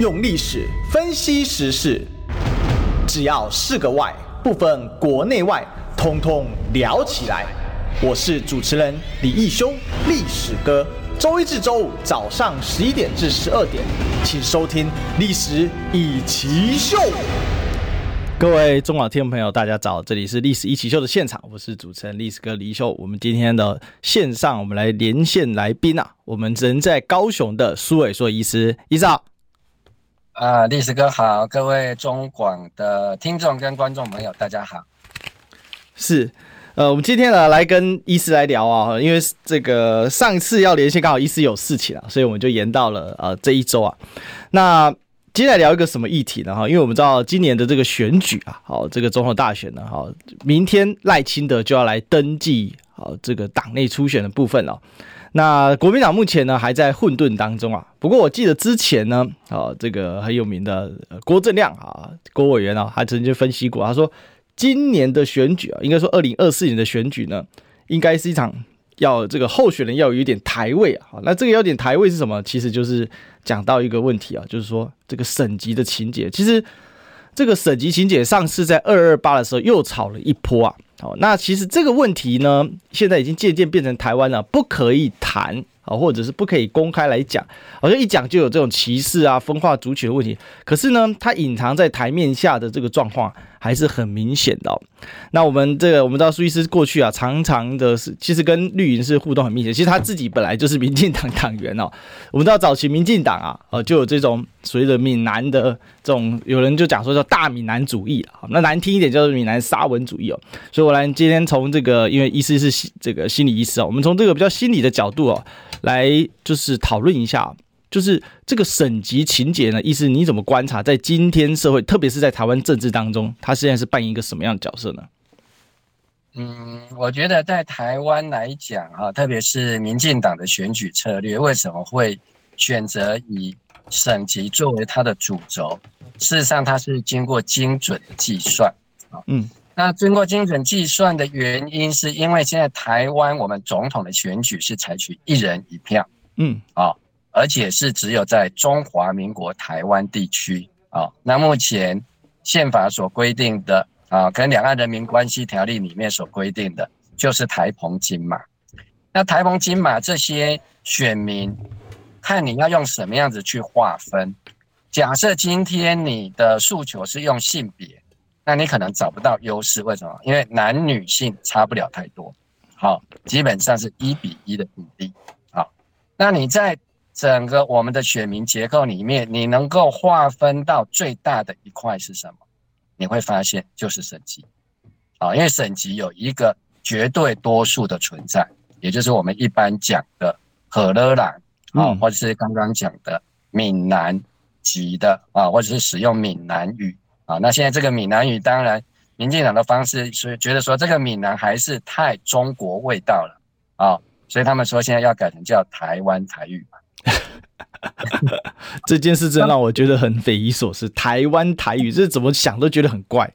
用历史分析时事，只要是个“外”，不分国内外，通通聊起来。我是主持人李义修，历史哥。周一至周五早上十一点至十二点，请收听《历史一起秀》。各位中广听众朋友，大家早！这里是历史一起秀的现场，我是主持人历史哥李修。我们今天的线上，我们来连线来宾啊，我们人在高雄的苏伟硕医师，医师好。啊，历史哥好，各位中广的听众跟观众朋友，大家好。是，呃，我们今天呢来跟医师来聊啊，因为这个上次要连线，刚好医师有事情啊，所以我们就延到了呃这一周啊，那。接下来聊一个什么议题呢？哈，因为我们知道今年的这个选举啊，好，这个总统大选呢，哈，明天赖清德就要来登记，好，这个党内初选的部分了。那国民党目前呢还在混沌当中啊。不过我记得之前呢，啊，这个很有名的郭正亮啊，郭委员啊，还曾经分析过，他说今年的选举啊，应该说二零二四年的选举呢，应该是一场。要这个候选人要有一点台位啊，那这个有点台位是什么？其实就是讲到一个问题啊，就是说这个省级的情节。其实这个省级情节上次在二二八的时候又炒了一波啊，好，那其实这个问题呢，现在已经渐渐变成台湾了不可以谈啊，或者是不可以公开来讲，好像一讲就有这种歧视啊、分化族群的问题。可是呢，它隐藏在台面下的这个状况。还是很明显的哦。那我们这个，我们知道苏医师过去啊，常常的是其实跟绿营是互动很密切。其实他自己本来就是民进党党员哦。我们知道早期民进党啊，呃，就有这种随着闽南的这种，有人就讲说叫大闽南主义啊。那难听一点叫做闽南沙文主义哦。所以我来今天从这个，因为医师是这个心理医师啊，我们从这个比较心理的角度哦，来就是讨论一下。就是这个省级情节呢，意思你怎么观察，在今天社会，特别是在台湾政治当中，他现在是扮演一个什么样的角色呢？嗯，我觉得在台湾来讲啊，特别是民进党的选举策略，为什么会选择以省级作为它的主轴？事实上，它是经过精准的计算啊。嗯，那经过精准计算的原因，是因为现在台湾我们总统的选举是采取一人一票。嗯，啊。而且是只有在中华民国台湾地区啊，那目前宪法所规定的啊，跟两岸人民关系条例里面所规定的，就是台澎金马。那台澎金马这些选民，看你要用什么样子去划分。假设今天你的诉求是用性别，那你可能找不到优势。为什么？因为男女性差不了太多，好，基本上是一比一的比例。好，那你在整个我们的选民结构里面，你能够划分到最大的一块是什么？你会发现就是省级，啊，因为省级有一个绝对多数的存在，也就是我们一般讲的可勒郎啊，或者是刚刚讲的闽南籍的啊，或者是使用闽南语啊。那现在这个闽南语，当然民进党的方式是觉得说这个闽南还是太中国味道了啊，所以他们说现在要改成叫台湾台语。这件事真让我觉得很匪夷所思。台湾台语，这怎么想都觉得很怪。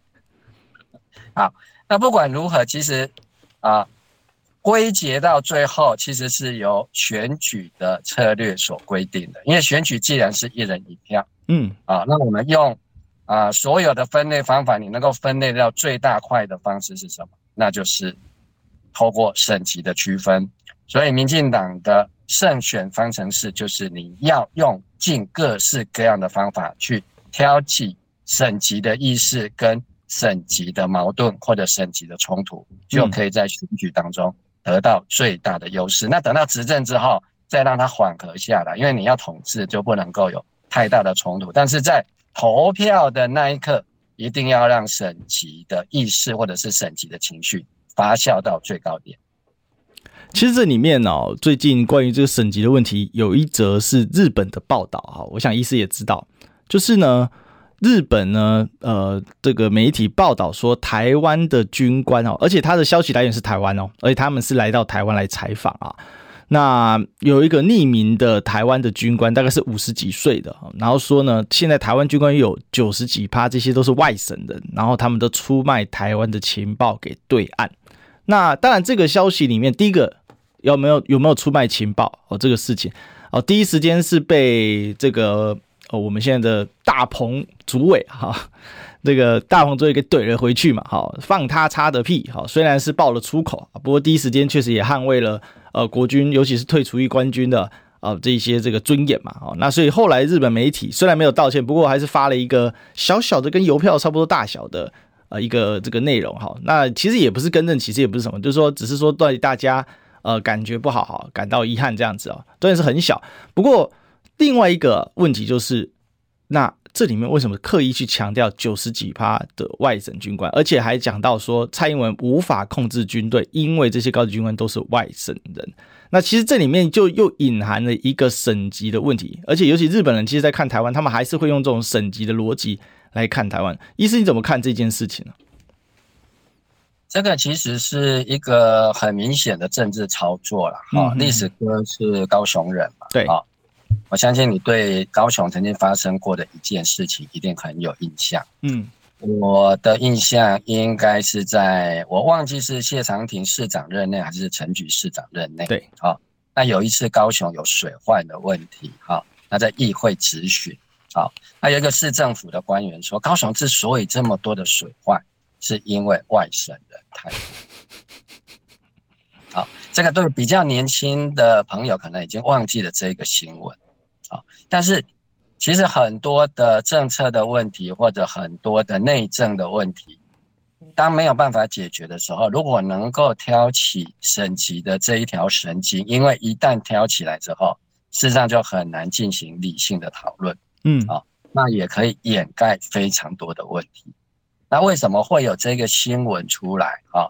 好，那不管如何，其实啊，归结到最后，其实是由选举的策略所规定的。因为选举既然是一人一票，嗯，啊，那我们用啊所有的分类方法，你能够分类到最大块的方式是什么？那就是透过省级的区分。所以，民进党的。胜选方程式就是你要用尽各式各样的方法去挑起省级的意识跟省级的矛盾或者省级的冲突，就可以在选举当中得到最大的优势。那等到执政之后，再让它缓和下来，因为你要统治就不能够有太大的冲突。但是在投票的那一刻，一定要让省籍的意识或者是省籍的情绪发酵到最高点。其实这里面哦，最近关于这个省籍的问题，有一则是日本的报道哈。我想医师也知道，就是呢，日本呢，呃，这个媒体报道说，台湾的军官哦，而且他的消息来源是台湾哦，而且他们是来到台湾来采访啊。那有一个匿名的台湾的军官，大概是五十几岁的，然后说呢，现在台湾军官有九十几趴，这些都是外省人，然后他们都出卖台湾的情报给对岸。那当然，这个消息里面，第一个。有没有有没有出卖情报哦？这个事情哦，第一时间是被这个呃我们现在的大鹏主委哈，这个大鹏主委给怼了回去嘛，好放他插的屁，好虽然是爆了粗口，不过第一时间确实也捍卫了呃国军，尤其是退出役官军的啊、呃、这些这个尊严嘛，哦那所以后来日本媒体虽然没有道歉，不过还是发了一个小小的跟邮票差不多大小的呃一个这个内容哈，那其实也不是更正，其实也不是什么，就是说只是说对大家。呃，感觉不好，好，感到遗憾这样子哦，当然是很小。不过另外一个问题就是，那这里面为什么刻意去强调九十几趴的外省军官，而且还讲到说蔡英文无法控制军队，因为这些高级军官都是外省人。那其实这里面就又隐含了一个省级的问题，而且尤其日本人其实在看台湾，他们还是会用这种省级的逻辑来看台湾。医师你怎么看这件事情呢？这个其实是一个很明显的政治操作了哈。历史哥是高雄人嘛？对啊，我相信你对高雄曾经发生过的一件事情一定很有印象。嗯，我的印象应该是在我忘记是谢长廷市长任内还是陈菊市长任内。对，好，那有一次高雄有水患的问题，好，那在议会质询，好，那有一个市政府的官员说，高雄之所以这么多的水患。是因为外省人太多。好，这个对比较年轻的朋友可能已经忘记了这个新闻。好，但是其实很多的政策的问题或者很多的内政的问题，当没有办法解决的时候，如果能够挑起省级的这一条神经，因为一旦挑起来之后，事实上就很难进行理性的讨论。嗯，好，那也可以掩盖非常多的问题。那为什么会有这个新闻出来啊？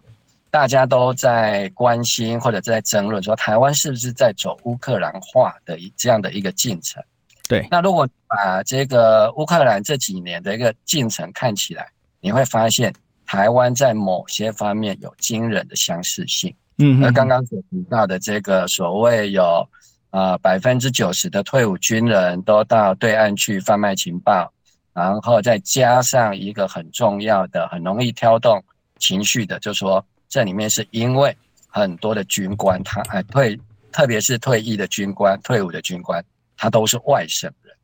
大家都在关心或者在争论，说台湾是不是在走乌克兰化的这样的一个进程？对。那如果把这个乌克兰这几年的一个进程看起来，你会发现台湾在某些方面有惊人的相似性。嗯。而刚刚所提到的这个所谓有啊百分之九十的退伍军人都到对岸去贩卖情报。然后再加上一个很重要的、很容易挑动情绪的，就是说这里面是因为很多的军官他还退，特别是退役的军官、退伍的军官，他都是外省人。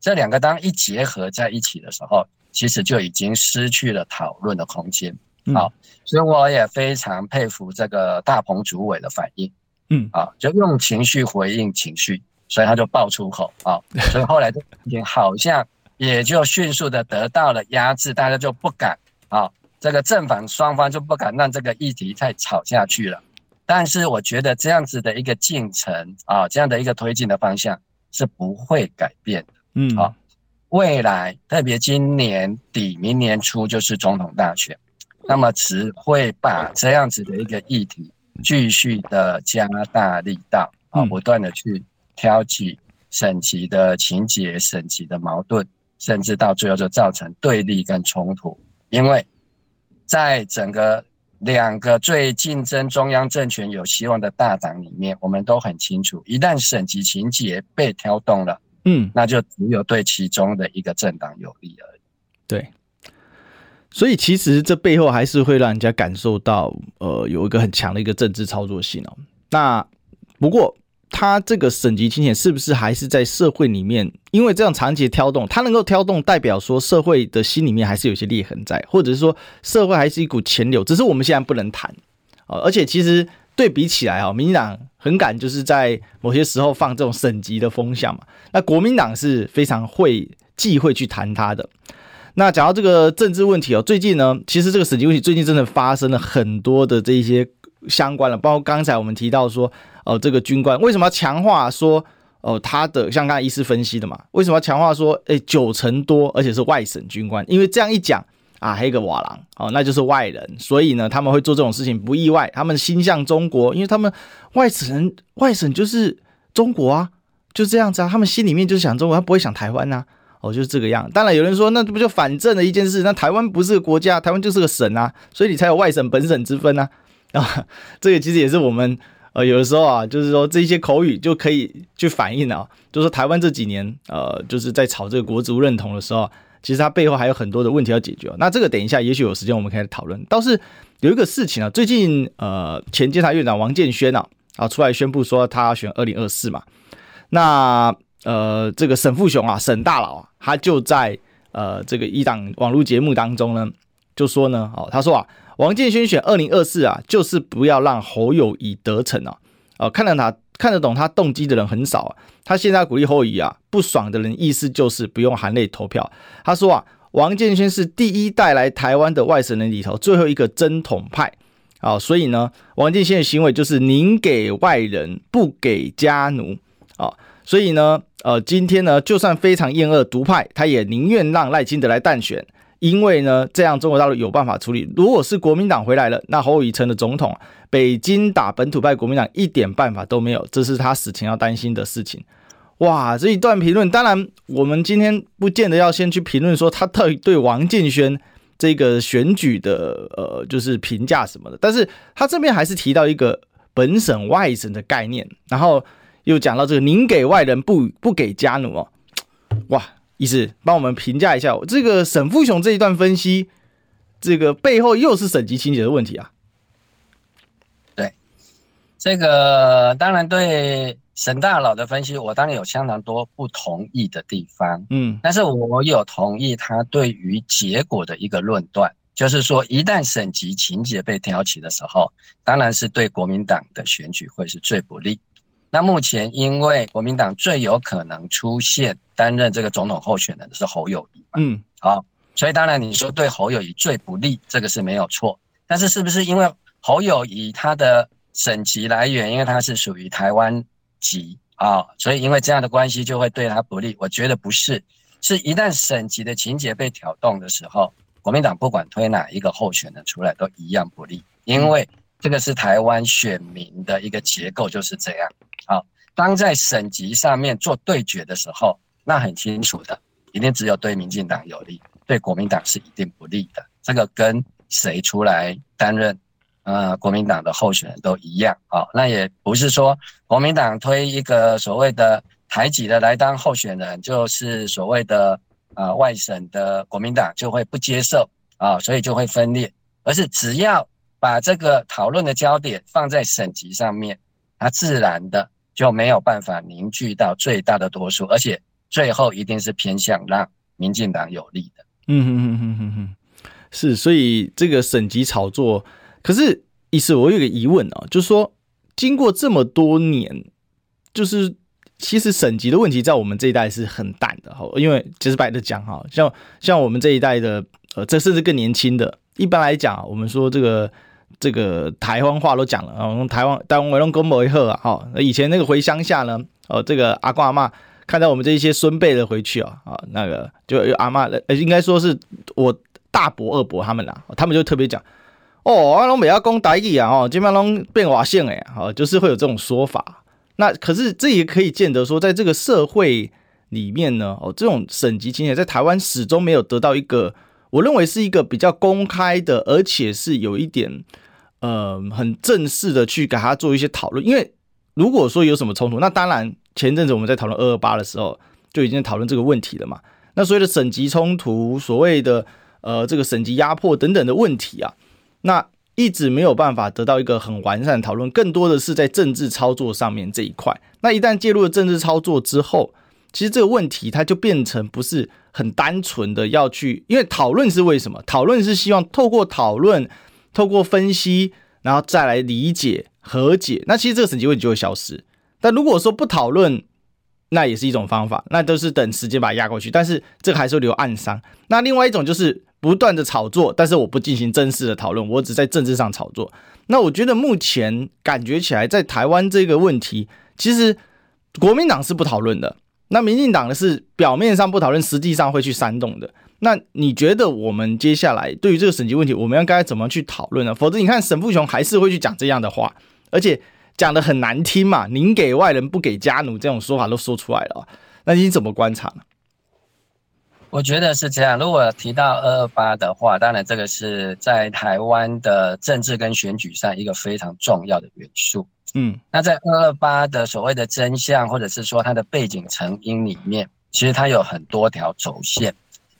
这两个当一结合在一起的时候，其实就已经失去了讨论的空间。好，所以我也非常佩服这个大鹏主委的反应。嗯，啊，就用情绪回应情绪，所以他就爆粗口啊，所以后来这事情好像。也就迅速的得到了压制，大家就不敢啊，这个正反双方就不敢让这个议题再吵下去了。但是我觉得这样子的一个进程啊，这样的一个推进的方向是不会改变的。嗯，好，未来特别今年底、明年初就是总统大选，那么只会把这样子的一个议题继续的加大力道啊，不断的去挑起省级的情节、省级的矛盾。甚至到最后就造成对立跟冲突，因为在整个两个最竞争中央政权有希望的大党里面，我们都很清楚，一旦省级情节被挑动了，嗯，那就只有对其中的一个政党有利而已。对，所以其实这背后还是会让人家感受到，呃，有一个很强的一个政治操作性哦。那不过。他这个省级情节是不是还是在社会里面？因为这样长期挑动，他能够挑动，代表说社会的心里面还是有些裂痕在，或者是说社会还是一股潜流，只是我们现在不能谈啊。而且其实对比起来啊，民进党很敢就是在某些时候放这种省级的风向嘛。那国民党是非常会忌讳去谈他的。那讲到这个政治问题哦，最近呢，其实这个省级问题最近真的发生了很多的这一些相关的，包括刚才我们提到说。哦，这个军官为什么要强化说哦，他的像刚才医师分析的嘛，为什么要强化说诶九成多，而且是外省军官？因为这样一讲啊，黑个瓦郎哦，那就是外人，所以呢他们会做这种事情不意外。他们心向中国，因为他们外省人外省就是中国啊，就这样子啊，他们心里面就是想中国，他不会想台湾呐、啊。哦，就是这个样。当然有人说，那这不就反正的一件事？那台湾不是个国家，台湾就是个省啊，所以你才有外省本省之分啊。啊，这个其实也是我们。呃，有的时候啊，就是说这些口语就可以去反映啊，就是说台湾这几年，呃，就是在炒这个国族认同的时候，其实它背后还有很多的问题要解决。那这个等一下，也许有时间我们可以来讨论。倒是有一个事情啊，最近呃，前监察院长王建煊啊，啊出来宣布说他要选二零二四嘛。那呃，这个沈富雄啊，沈大佬啊，他就在呃这个一档网络节目当中呢，就说呢，哦，他说啊，王建煊选二零二四啊，就是不要让侯友宜得逞啊，哦，看得他看得懂他动机的人很少啊，他现在鼓励侯友宜啊，不爽的人意思就是不用含泪投票。他说啊，王建煊是第一代来台湾的外省人里头最后一个真统派啊，所以呢，王建煊的行为就是宁给外人，不给家奴啊，所以呢。呃，今天呢，就算非常厌恶独派，他也宁愿让赖清德来当选，因为呢，这样中国大陆有办法处理。如果是国民党回来了，那侯友宜成了总统，北京打本土派国民党一点办法都没有，这是他死前要担心的事情。哇，这一段评论，当然我们今天不见得要先去评论说他到底对王建煊这个选举的呃，就是评价什么的，但是他这边还是提到一个本省外省的概念，然后。又讲到这个，宁给外人不不给家奴哦，哇，医师帮我们评价一下这个沈富雄这一段分析，这个背后又是省级情节的问题啊？对，这个当然对沈大佬的分析，我当然有相当多不同意的地方，嗯，但是我有同意他对于结果的一个论断，就是说一旦省级情节被挑起的时候，当然是对国民党的选举会是最不利。那目前，因为国民党最有可能出现担任这个总统候选人的是侯友宜，嗯，好，所以当然你说对侯友谊最不利，这个是没有错。但是是不是因为侯友谊他的省级来源，因为他是属于台湾籍啊，所以因为这样的关系就会对他不利？我觉得不是，是一旦省级的情节被挑动的时候，国民党不管推哪一个候选人出来都一样不利，因为这个是台湾选民的一个结构就是这样。好，当在省级上面做对决的时候，那很清楚的，一定只有对民进党有利，对国民党是一定不利的。这个跟谁出来担任呃国民党的候选人都一样啊、那也不是说国民党推一个所谓的台籍的来当候选人，就是所谓的呃外省的国民党就会不接受啊、所以就会分裂，而是只要把这个讨论的焦点放在省级上面，它自然的。就没有办法凝聚到最大的多数，而且最后一定是偏向让民进党有利的。嗯哼哼哼哼哼，是，所以这个省级炒作，可是意思我有个疑问啊，就是说经过这么多年，就是其实省级的问题在我们这一代是很淡的哈，因为直白的讲哈，像像我们这一代的呃，这甚至更年轻的，一般来讲，我们说这个。这个台湾话都讲了啊，用台湾台湾为龙公某一贺啊，哈，以前那个回乡下呢，哦，这个阿公阿嬷看到我们这一些孙辈的回去啊，啊，那个就阿妈，呃，应该说是我大伯二伯他们啦，他们就特别讲，哦，阿龙美阿公台语啊，哦，基本上变瓦线哎，哦，就是会有这种说法。那可是这也可以见得说，在这个社会里面呢，哦，这种省级情节在台湾始终没有得到一个，我认为是一个比较公开的，而且是有一点。呃，很正式的去给他做一些讨论，因为如果说有什么冲突，那当然前阵子我们在讨论二二八的时候就已经在讨论这个问题了嘛。那所谓的省级冲突，所谓的呃这个省级压迫等等的问题啊，那一直没有办法得到一个很完善的讨论，更多的是在政治操作上面这一块。那一旦介入了政治操作之后，其实这个问题它就变成不是很单纯的要去，因为讨论是为什么？讨论是希望透过讨论。透过分析，然后再来理解和解，那其实这个省籍问题就会消失。但如果说不讨论，那也是一种方法，那都是等时间把它压过去。但是这个还是会留暗伤。那另外一种就是不断的炒作，但是我不进行正式的讨论，我只在政治上炒作。那我觉得目前感觉起来，在台湾这个问题，其实国民党是不讨论的，那民进党的是表面上不讨论，实际上会去煽动的。那你觉得我们接下来对于这个审计问题，我们要该怎么去讨论呢？否则你看沈富雄还是会去讲这样的话，而且讲的很难听嘛，“宁给外人，不给家奴”这种说法都说出来了。那你怎么观察呢？我觉得是这样。如果提到二二八的话，当然这个是在台湾的政治跟选举上一个非常重要的元素。嗯，那在二二八的所谓的真相，或者是说它的背景成因里面，其实它有很多条轴线。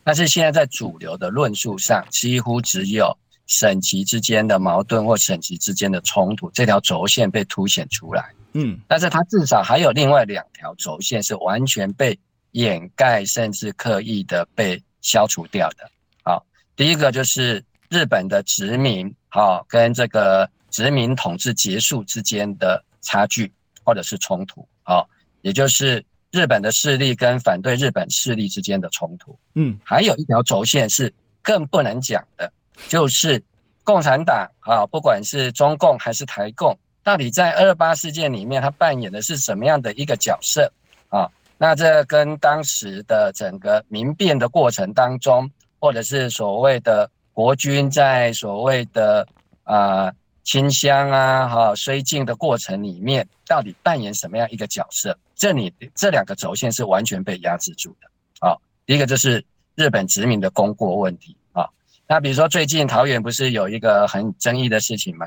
但是现在在主流的论述上，几乎只有省级之间的矛盾或省级之间的冲突这条轴线被凸显出来。嗯，但是它至少还有另外两条轴线是完全被掩盖，甚至刻意的被消除掉的。好，第一个就是日本的殖民，好，跟这个殖民统治结束之间的差距或者是冲突，好，也就是日本的势力跟反对日本势力之间的冲突。嗯，还有一条轴线是更不能讲的，就是共产党啊，不管是中共还是台共。到底在二二八事件里面，他扮演的是什么样的一个角色啊？那这跟当时的整个民变的过程当中，或者是所谓的国军在所谓的啊清香啊、哈绥靖的过程里面，到底扮演什么样一个角色？这里这两个轴线是完全被压制住的啊。第一个就是日本殖民的功过问题啊。那比如说最近桃园不是有一个很争议的事情吗？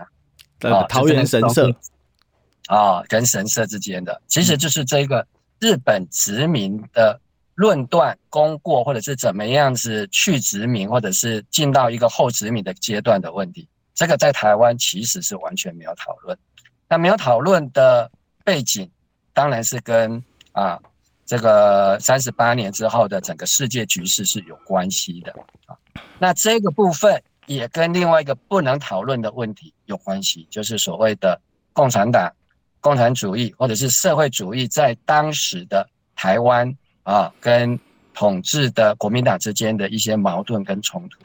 啊，桃园神社啊，跟神社之间的，其实就是这个日本殖民的论断功过，或者是怎么样子去殖民，或者是进到一个后殖民的阶段的问题。这个在台湾其实是完全没有讨论。那没有讨论的背景，当然是跟啊这个三十八年之后的整个世界局势是有关系的啊。那这个部分。也跟另外一个不能讨论的问题有关系，就是所谓的共产党、共产主义或者是社会主义在当时的台湾啊，跟统治的国民党之间的一些矛盾跟冲突。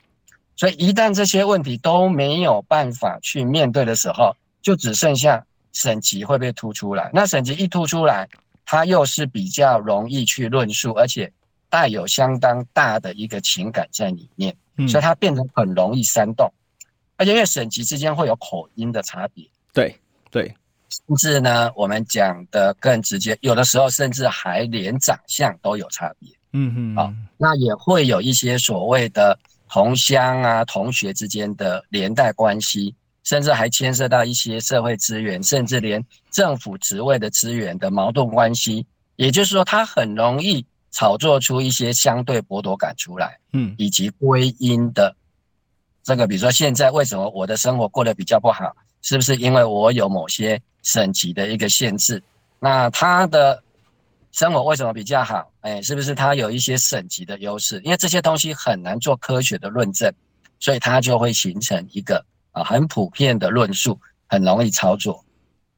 所以一旦这些问题都没有办法去面对的时候，就只剩下省级会被突出来。那省级一突出来，它又是比较容易去论述，而且带有相当大的一个情感在里面。所以它变成很容易煽动，而且因为省级之间会有口音的差别，对对，甚至呢，我们讲的更直接，有的时候甚至还连长相都有差别，嗯嗯，好，那也会有一些所谓的同乡啊、同学之间的连带关系，甚至还牵涉到一些社会资源，甚至连政府职位的资源的矛盾关系，也就是说，它很容易。炒作出一些相对剥夺感出来，嗯，以及归因的这个，比如说现在为什么我的生活过得比较不好，是不是因为我有某些省级的一个限制？那他的生活为什么比较好？哎，是不是它有一些省级的优势？因为这些东西很难做科学的论证，所以它就会形成一个啊很普遍的论述，很容易操作。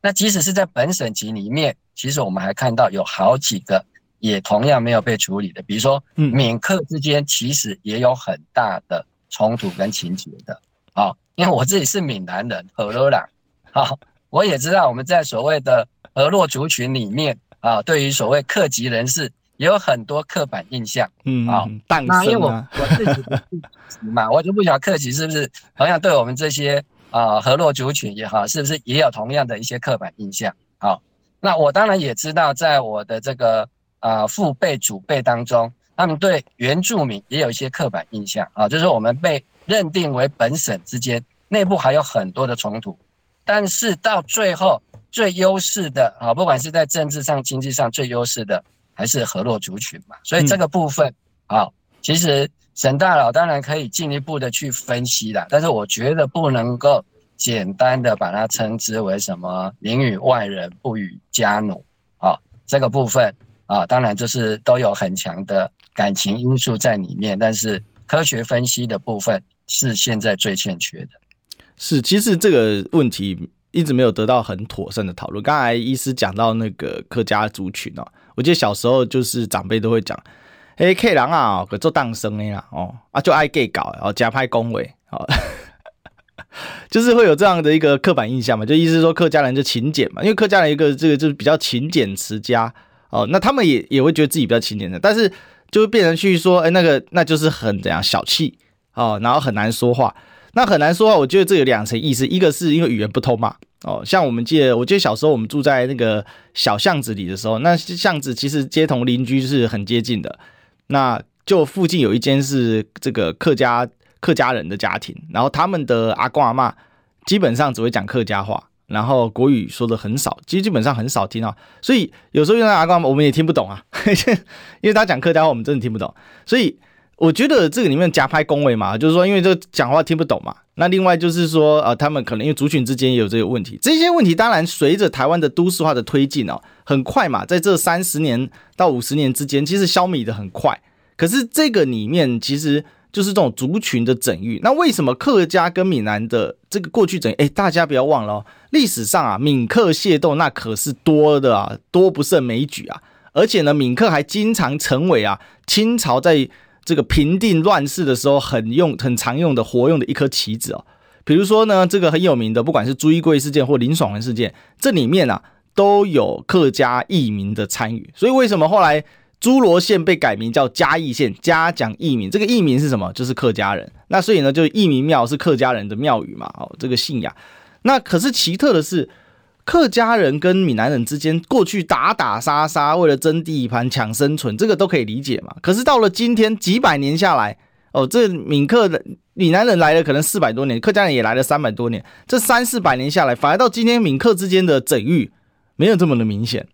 那即使是在本省级里面，其实我们还看到有好几个。也同样没有被处理的，比如说，闽客之间其实也有很大的冲突跟情节的。啊，因为我自己是闽南人，河洛人，啊，我也知道我们在所谓的河洛族群里面，啊，对于所谓客籍人士也有很多刻板印象。嗯，啊，那因为我我自己是嘛，我就不晓得客籍是不是同样对我们这些啊河洛族群也好，是不是也有同样的一些刻板印象？好，那我当然也知道，在我的这个。啊，父辈、祖辈当中，他们对原住民也有一些刻板印象啊，就是我们被认定为本省之间内部还有很多的冲突，但是到最后最优势的啊，不管是在政治上、经济上最优势的，还是河洛族群嘛。所以这个部分啊，其实沈大佬当然可以进一步的去分析啦，但是我觉得不能够简单的把它称之为什么“宁与外人，不与家奴”啊，这个部分。啊，当然就是都有很强的感情因素在里面，但是科学分析的部分是现在最欠缺的。是，其实这个问题一直没有得到很妥善的讨论。刚才医师讲到那个客家族群哦，我记得小时候就是长辈都会讲，哎，客人啊，可做当生的呀，哦，啊就爱 gay 搞，然后加派恭维，哦，就是会有这样的一个刻板印象嘛，就意思说客家人就勤俭嘛，因为客家人一个这个就是比较勤俭持家。哦，那他们也也会觉得自己比较勤俭的，但是就会变成去说，哎、那个那就是很怎样小气哦，然后很难说话。那很难说话，我觉得这有两层意思，一个是因为语言不通嘛。哦，像我们记得，我记得小时候我们住在那个小巷子里的时候，那巷子其实街同邻居是很接近的。那就附近有一间是这个客家客家人的家庭，然后他们的阿公阿嬷基本上只会讲客家话。然后国语说的很少，其实基本上很少听到，所以有时候用到阿公阿妈我们也听不懂啊，因为他讲客家话我们真的听不懂，所以我觉得这个里面夹拍恭维嘛，就是说因为这讲话听不懂嘛。那另外就是说，呃，他们可能因为族群之间也有这个问题。这些问题当然随着台湾的都市化的推进哦，很快嘛，在这三十年到五十年之间，其实消弭的很快。可是这个里面其实就是这种族群的整育。那为什么客家跟闽南的这个过去整育？哎，大家不要忘了哦，历史上啊，闽客械斗那可是多的啊，多不胜枚举啊。而且呢，闽客还经常成为啊清朝在这个平定乱世的时候很用、很常用的活用的一颗棋子哦。比如说呢，这个很有名的，不管是朱一贵事件或林爽文事件，这里面啊都有客家义民的参与。所以为什么后来诸罗县被改名叫嘉义县？嘉讲义民，这个义民是什么？就是客家人。那所以呢，就义民庙是客家人的庙宇嘛。哦，这个信仰。那可是奇特的是。客家人跟闽南人之间过去打打杀杀，为了争地盘、抢生存，这个都可以理解嘛。可是到了今天，几百年下来，哦，这闽客的闽南人来了可能四百多年，客家人也来了三百多年，这三四百年下来，反而到今天闽客之间的整域没有这么的明显，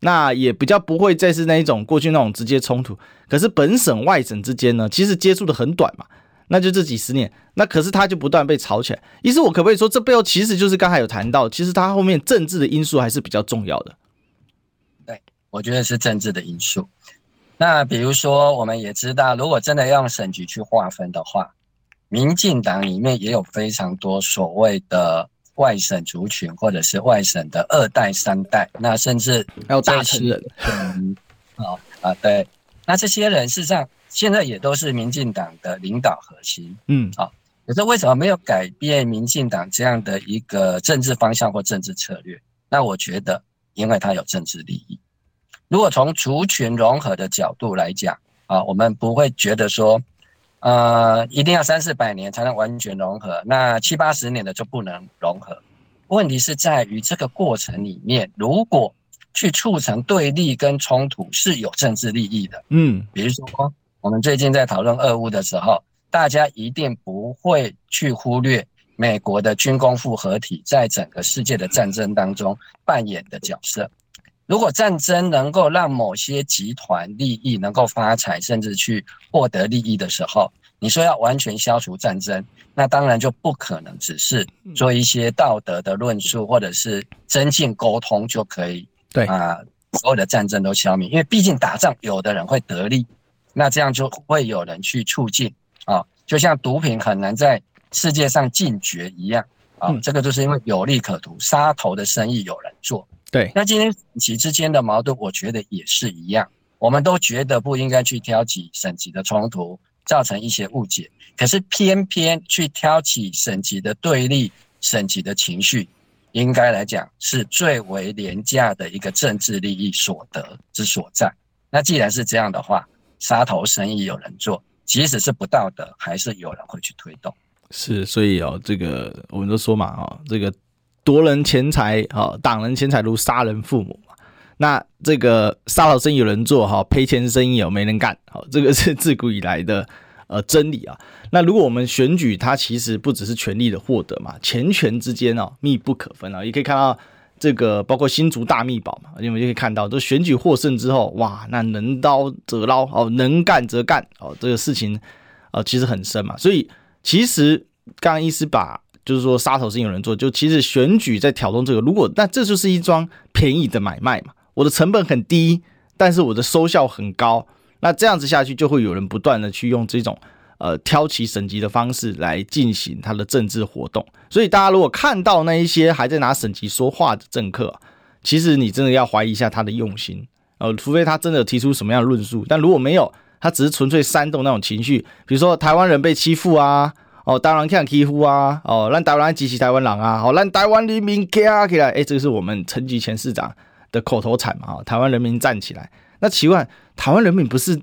那也比较不会再是那一种过去那种直接冲突。可是本省外省之间呢，其实接触的很短嘛。那就这几十年，那可是他就不断被炒起来。意思我可不可以说，这背后其实就是刚才有谈到，其实他后面政治的因素还是比较重要的。对，我觉得是政治的因素。那比如说，我们也知道，如果真的要用省级去划分的话，民进党里面也有非常多所谓的外省族群，或者是外省的二代、三代，那甚至还有大城人。嗯，好啊，对，那这些人事实上。现在也都是民进党的领导核心，嗯，好，可是为什么没有改变民进党这样的一个政治方向或政治策略？那我觉得，因为他有政治利益。如果从族群融合的角度来讲，啊，我们不会觉得说，呃，一定要三四百年才能完全融合，那七八十年的就不能融合。问题是在于这个过程里面，如果去促成对立跟冲突，是有政治利益的，嗯，比如说。我们最近在讨论俄乌的时候，大家一定不会去忽略美国的军工复合体在整个世界的战争当中扮演的角色。如果战争能够让某些集团利益能够发财，甚至去获得利益的时候，你说要完全消除战争，那当然就不可能只是做一些道德的论述，或者是增进沟通就可以。对啊，所有的战争都消灭，因为毕竟打仗有的人会得利。那这样就会有人去促进啊，就像毒品很难在世界上禁绝一样啊，这个就是因为有利可图，杀头的生意有人做。对，那今天省级之间的矛盾，我觉得也是一样，我们都觉得不应该去挑起省级的冲突，造成一些误解，可是偏偏去挑起省级的对立、省级的情绪，应该来讲是最为廉价的一个政治利益所得之所在。那既然是这样的话，杀头生意有人做，即使是不道德，还是有人会去推动。是，所以哦，这个我们都说嘛，哈，这个夺人钱财，哈，挡人钱财如杀人父母嘛。那这个杀头生意有人做，哈，赔钱生意有没人干，好，这个是自古以来的呃真理啊。那如果我们选举，它其实不只是权力的获得嘛，钱权之间哦密不可分啊，也可以看到。这个包括新竹大秘宝嘛，你们就可以看到，这选举获胜之后，哇，那能捞则捞哦，能干则干哦，这个事情呃其实很深嘛。所以其实刚刚医师把就是说杀头生意有人做，就其实选举在挑动这个，如果那这就是一桩便宜的买卖嘛，我的成本很低，但是我的收效很高，那这样子下去就会有人不断的去用这种。呃，挑起省级的方式来进行他的政治活动，所以大家如果看到那一些还在拿省级说话的政客，其实你真的要怀疑一下他的用心，呃，除非他真的提出什么样的论述，但如果没有，他只是纯粹煽动那种情绪，比如说台湾人被欺负啊，哦，当然看欺负啊，哦，让台湾人激起台湾人啊，哦，让台湾人民站起来，哎，这个是我们陈菊前市长的口头禅嘛，台湾人民站起来，那奇怪，台湾人民不是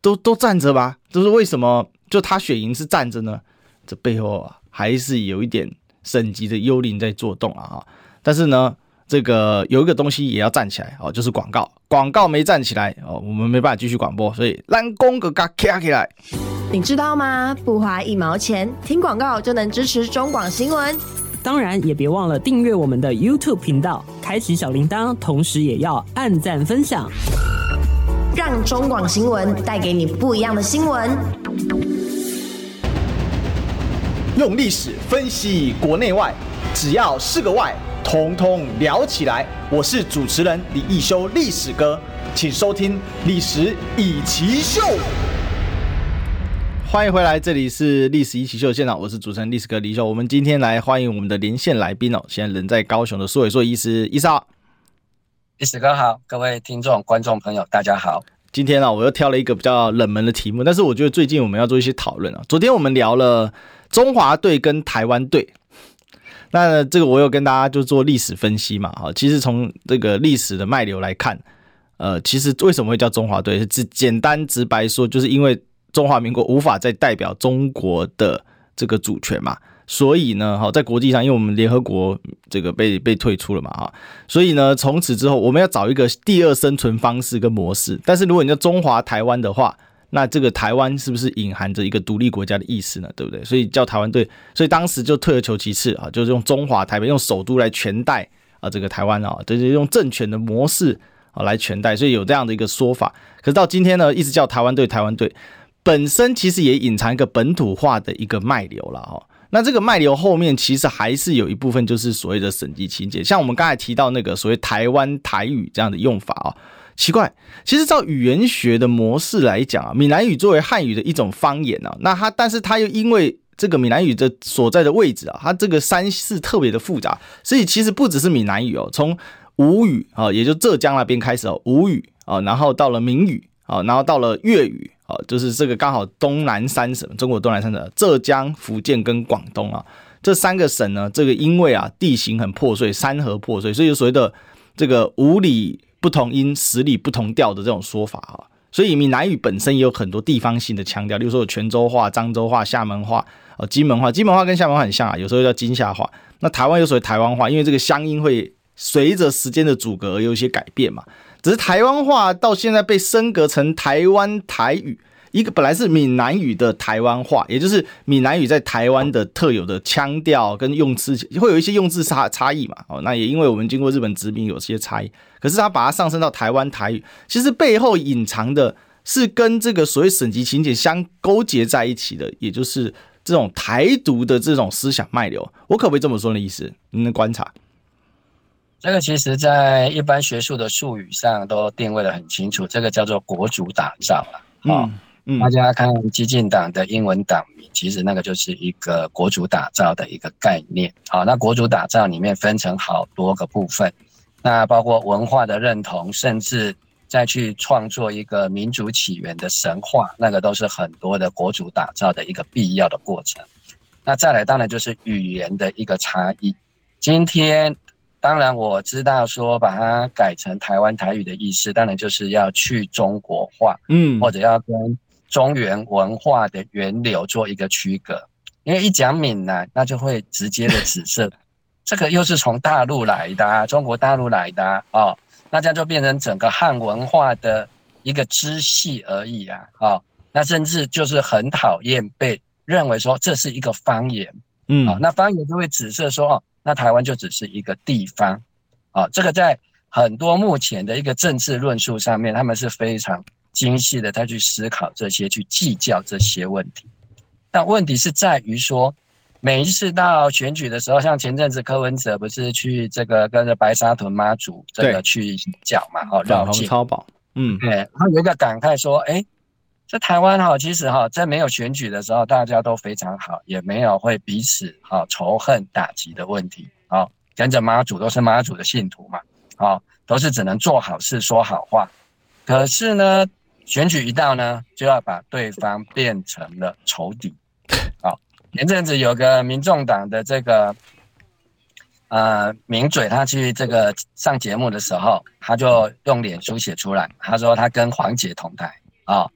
都都站着吗？就是为什么？就他选赢是站着呢，这背后啊还是有一点省级的幽灵在作动啊哈。但是呢，这个有一个东西也要站起来哦，就是广告。广告没站起来哦，我们没办法继续广播。所以让公哥嘎卡起来。你知道吗？不花一毛钱，听广告就能支持中广新闻。当然也别忘了订阅我们的 YouTube 频道，开启小铃铛，同时也要按赞分享。让中广新闻带给你不一样的新闻。用历史分析国内外，只要是个“外”，统统聊起来。我是主持人李一修，历史哥，请收听《历史易起秀》。欢迎回来，这里是历史一奇秀现场，我是主持人历史哥李修。我们今天来欢迎我们的连线来宾哦，现在人在高雄的苏伟硕医师，医生好，历史哥好，各位听众观众朋友大家好。今天啊，我又挑了一个比较冷门的题目，但是我觉得最近我们要做一些讨论啊。昨天我们聊了中华队跟台湾队，那这个我有跟大家就做历史分析嘛，哈，其实从这个历史的脉流来看，呃，其实为什么会叫中华队？只简单直白说，就是因为。中华民国无法再代表中国的这个主权嘛，所以呢，哈，在国际上，因为我们联合国这个被被退出了嘛，哈，所以呢，从此之后，我们要找一个第二生存方式跟模式。但是如果你叫中华台湾的话，那这个台湾是不是隐含着一个独立国家的意思呢？对不对？所以叫台湾队，所以当时就退而求其次啊，就是用中华台北，用首都来全代啊，这个台湾啊，就是用政权的模式啊来全代，所以有这样的一个说法。可是到今天呢，一直叫台湾队，台湾队。本身其实也隐藏一个本土化的一个脉流了哈，那这个脉流后面其实还是有一部分就是所谓的省级情节，像我们刚才提到那个所谓台湾台语这样的用法啊，奇怪，其实照语言学的模式来讲啊，闽南语作为汉语的一种方言啊，那它但是它又因为这个闽南语的所在的位置啊，它这个山势特别的复杂，所以其实不只是闽南语哦，从吴语啊，也就浙江那边开始哦，吴语啊，然后到了闽语啊，然后到了粤语。啊，就是这个刚好东南三省，中国东南三省，浙江、福建跟广东啊，这三个省呢，这个因为啊地形很破碎，山河破碎，所以所谓的这个五里不同音，十里不同调的这种说法啊。所以闽南语本身也有很多地方性的腔调，例如说有泉州话、漳州话、厦门话、哦金门话，金门话跟厦门话很像啊，有时候叫金厦话。那台湾有属于台湾话，因为这个乡音会随着时间的阻隔而有一些改变嘛。只是台湾话到现在被升格成台湾台语，一个本来是闽南语的台湾话，也就是闽南语在台湾的特有的腔调跟用词，会有一些用字差差异嘛。哦，那也因为我们经过日本殖民有些差异，可是他把它上升到台湾台语，其实背后隐藏的是跟这个所谓省级情节相勾结在一起的，也就是这种台独的这种思想脉流。我可不可以这么说的意思？您的观察？这个其实，在一般学术的术语上都定位得很清楚，这个叫做国主打造啊。嗯嗯，大家看激进党的英文党名，其实那个就是一个国主打造的一个概念。好，那国主打造里面分成好多个部分，那包括文化的认同，甚至再去创作一个民族起源的神话，那个都是很多的国主打造的一个必要的过程。那再来，当然就是语言的一个差异。今天。当然我知道，说把它改成台湾台语的意思，当然就是要去中国化，嗯，或者要跟中原文化的源流做一个区隔。因为一讲闽南，那就会直接的指涉，这个又是从大陆来的，啊，中国大陆来的啊，哦，那这样就变成整个汉文化的一个支系而已啊，哦，那甚至就是很讨厌被认为说这是一个方言，嗯，哦，那方言就会指涉说哦。那台湾就只是一个地方，啊，这个在很多目前的一个政治论述上面，他们是非常精细的，他去思考这些，去计较这些问题。但问题是在于说，每一次到选举的时候，像前阵子柯文哲不是去这个跟着白沙屯妈祖这个去讲嘛，哦，绕境超保，嗯，对，他有一个感慨说，哎。在台湾哈，其实哈，在没有选举的时候，大家都非常好，也没有会彼此哈仇恨打击的问题。好，跟着妈祖都是妈祖的信徒嘛，好，都是只能做好事说好话。可是呢，选举一到呢，就要把对方变成了仇敌。好，前阵子有个民众党的这个呃名嘴，他去这个上节目的时候，他就用脸书写出来，他说他跟黄姐同台啊。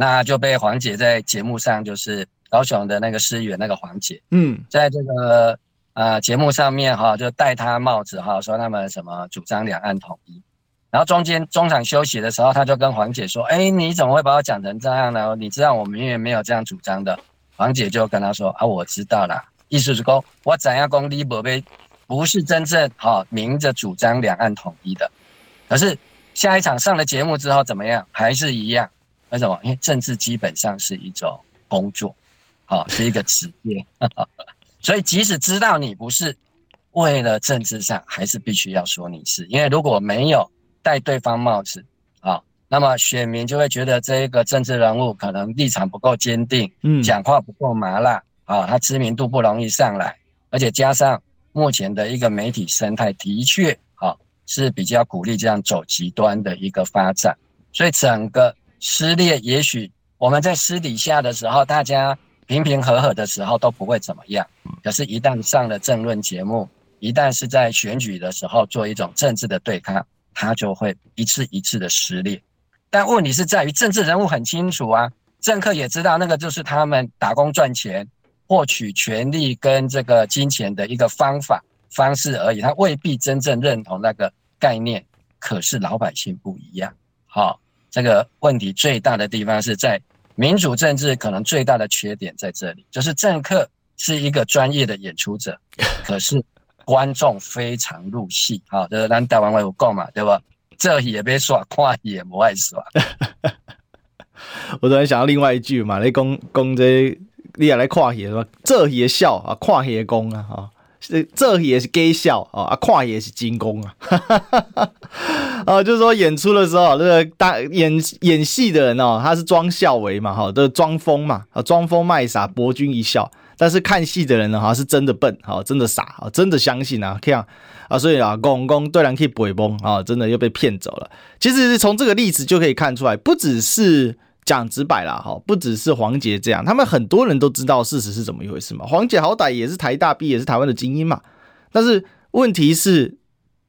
那就被黄姐在节目上，就是高雄的那个市议员那个黄姐，嗯，在这个呃节目上面哈，就戴他帽子哈，说他们什么主张两岸统一，然后中间中场休息的时候，他就跟黄姐说，哎，你怎么会把我讲成这样呢？你知道我们永远没有这样主张的。黄姐就跟他说啊，我知道了，意思是说，我怎样讲你不被不是真正哈明着主张两岸统一的，可是。下一场上了节目之后怎么样？还是一样？为什么？因为政治基本上是一种工作，好，是一个职业，所以即使知道你不是为了政治上，还是必须要说你是，因为如果没有戴对方帽子，啊，那么选民就会觉得这一个政治人物可能立场不够坚定，嗯，讲话不够麻辣，啊，他知名度不容易上来，而且加上目前的一个媒体生态的确啊。是比较鼓励这样走极端的一个发展，所以整个撕裂，也许我们在私底下的时候，大家平平和和的时候都不会怎么样。可是，一旦上了政论节目，一旦是在选举的时候做一种政治的对抗，它就会一次一次的撕裂。但问题是在于，政治人物很清楚啊，政客也知道那个就是他们打工赚钱、获取权力跟这个金钱的一个方法方式而已，他未必真正认同那个。概念，可是老百姓不一样。好，这个问题最大的地方是在民主政治，可能最大的缺点在这里，就是政客是一个专业的演出者，可是观众非常入戏。好，这个咱台湾话有讲嘛，对吧？这也别耍，看也不爱耍。我突然想到另外一句嘛，你讲讲这，你也来看戏是吧？这也笑啊，看也功啊，哈。这这也是假笑啊，啊看也是真功啊，啊，就是说演出的时候，这个大演演戏的人哦，他是装笑为嘛，哈，的装疯嘛，啊，装疯卖傻博君一笑。但是看戏的人呢，哈，是真的笨，哈，真的傻，啊，真的相信啊，这样啊，所以啊，公公对人可以不会崩啊，真的又被骗走了。其实从这个例子就可以看出来，不只是。讲直白啦，哈，不只是黄杰这样，他们很多人都知道事实是怎么一回事嘛。黄杰好歹也是台大毕业，也是台湾的精英嘛。但是问题是，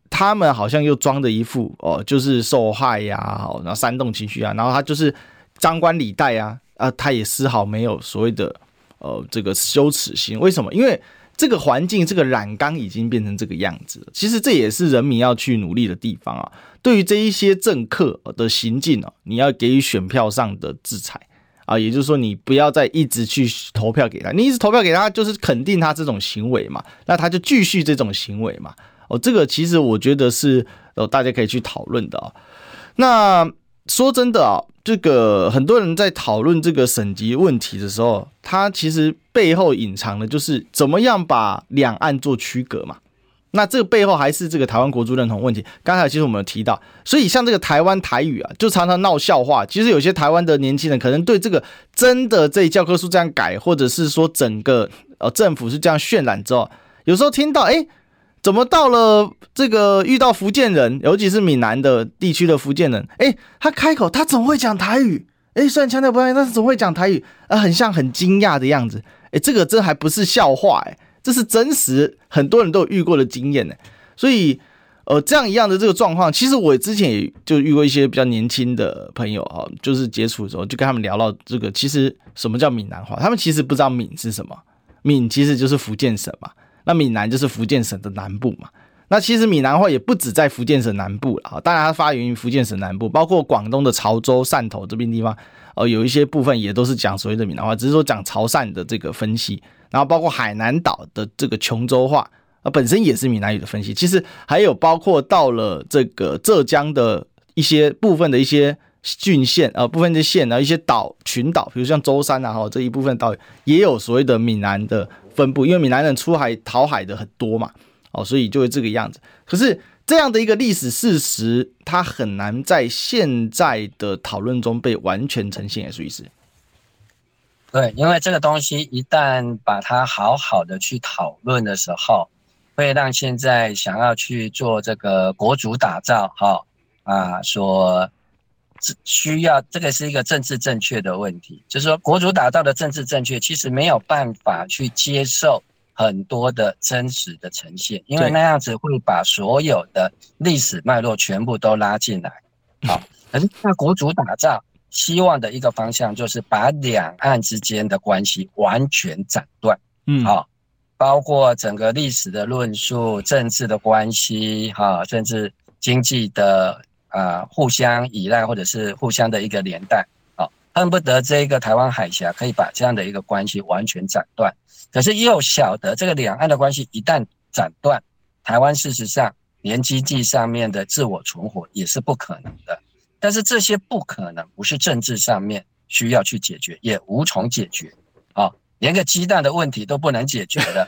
他们好像又装着一副哦，就是受害呀，好然后煽动情绪啊，然后他就是张冠李戴啊，啊，他也丝毫没有所谓的呃这个羞耻心。为什么？因为这个环境，这个染缸已经变成这个样子了。其实这也是人民要去努力的地方啊。对于这一些政客的行径哦，你要给予选票上的制裁啊，也就是说，你不要再一直去投票给他，你一直投票给他，就是肯定他这种行为嘛，那他就继续这种行为嘛。哦，这个其实我觉得是哦，大家可以去讨论的啊。那说真的啊，这个很多人在讨论这个省级问题的时候，他其实背后隐藏的就是怎么样把两岸做区隔嘛。那这个背后还是这个台湾国族认同问题。刚才其实我们有提到，所以像这个台湾台语啊，就常常闹笑话。其实有些台湾的年轻人可能对这个真的这教科书这样改，或者是说整个呃政府是这样渲染之后，有时候听到哎，怎么到了这个遇到福建人，尤其是闽南的地区的福建人，哎，他开口他怎么会讲台语？哎，虽然腔调不一样，但是怎么会讲台语？啊，很像很惊讶的样子。哎，这个真还不是笑话哎。这是真实，很多人都有遇过的经验呢。所以，呃，这样一样的这个状况，其实我之前也就遇过一些比较年轻的朋友哈，就是接触的时候，就跟他们聊到这个，其实什么叫闽南话？他们其实不知道闽是什么，闽其实就是福建省嘛，那闽南就是福建省的南部嘛。那其实闽南话也不止在福建省南部了啊，当然它发源于福建省南部，包括广东的潮州、汕头这边地方，呃，有一些部分也都是讲所谓的闽南话，只是说讲潮汕的这个分析。然后包括海南岛的这个琼州话，啊，本身也是闽南语的分析。其实还有包括到了这个浙江的一些部分的一些郡县，呃，部分的县啊，一些岛群岛，比如像舟山啊，哈，这一部分岛也有所谓的闽南的分布。因为闽南人出海讨海的很多嘛，哦，所以就会这个样子。可是这样的一个历史事实，它很难在现在的讨论中被完全呈现，是不是？对，因为这个东西一旦把它好好的去讨论的时候，会让现在想要去做这个国族打造，哈啊，说需要这个是一个政治正确的问题，就是说国主打造的政治正确，其实没有办法去接受很多的真实的呈现，因为那样子会把所有的历史脉络全部都拉进来，好，可是那国主打造。希望的一个方向就是把两岸之间的关系完全斩断，嗯，好，包括整个历史的论述、政治的关系，哈，甚至经济的啊互相依赖或者是互相的一个连带，啊，恨不得这个台湾海峡可以把这样的一个关系完全斩断。可是又晓得这个两岸的关系一旦斩断，台湾事实上连经济上面的自我存活也是不可能的。但是这些不可能不是政治上面需要去解决，也无从解决。啊，连个鸡蛋的问题都不能解决的，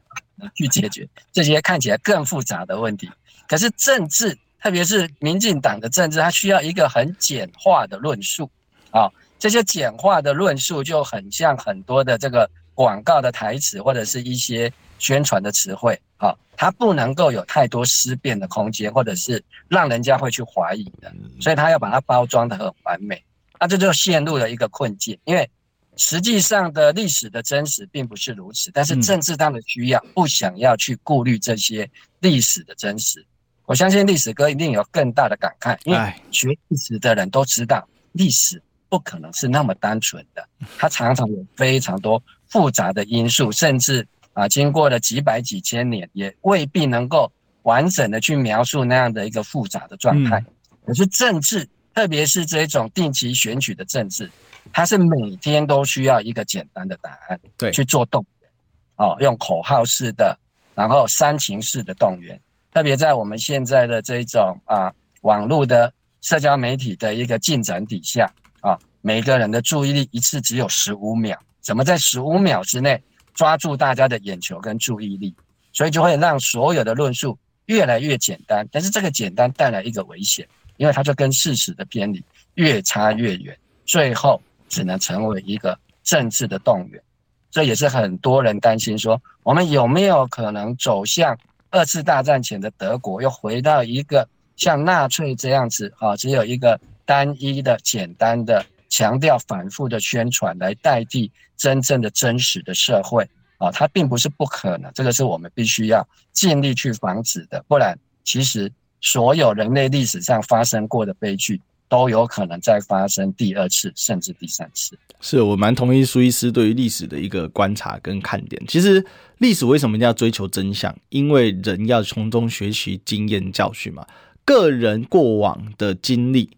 去解决这些看起来更复杂的问题。可是政治，特别是民进党的政治，它需要一个很简化的论述。啊，这些简化的论述就很像很多的这个广告的台词，或者是一些宣传的词汇。啊，它不能够有太多思辨的空间，或者是让人家会去怀疑的。所以它要把它包装的很完美。那这就陷入了一个困境，因为实际上的历史的真实并不是如此，但是政治上的需要不想要去顾虑这些历史的真实。我相信历史哥一定有更大的感慨，因为学历史的人都知道历史。不可能是那么单纯的，它常常有非常多复杂的因素，甚至啊，经过了几百几千年，也未必能够完整的去描述那样的一个复杂的状态。可是政治，特别是这种定期选举的政治，它是每天都需要一个简单的答案，对，去做动员，哦，用口号式的，然后煽情式的动员，特别在我们现在的这种啊网络的社交媒体的一个进展底下。啊，每个人的注意力一次只有十五秒，怎么在十五秒之内抓住大家的眼球跟注意力？所以就会让所有的论述越来越简单，但是这个简单带来一个危险，因为它就跟事实的偏离越差越远，最后只能成为一个政治的动员。这也是很多人担心说，我们有没有可能走向二次大战前的德国，又回到一个像纳粹这样子啊，只有一个。单一的、简单的、强调反复的宣传来代替真正的真实的社会啊，它并不是不可能，这个是我们必须要尽力去防止的。不然，其实所有人类历史上发生过的悲剧都有可能再发生第二次，甚至第三次。是我蛮同意苏医师对于历史的一个观察跟看点。其实历史为什么一定要追求真相？因为人要从中学习经验教训嘛，个人过往的经历。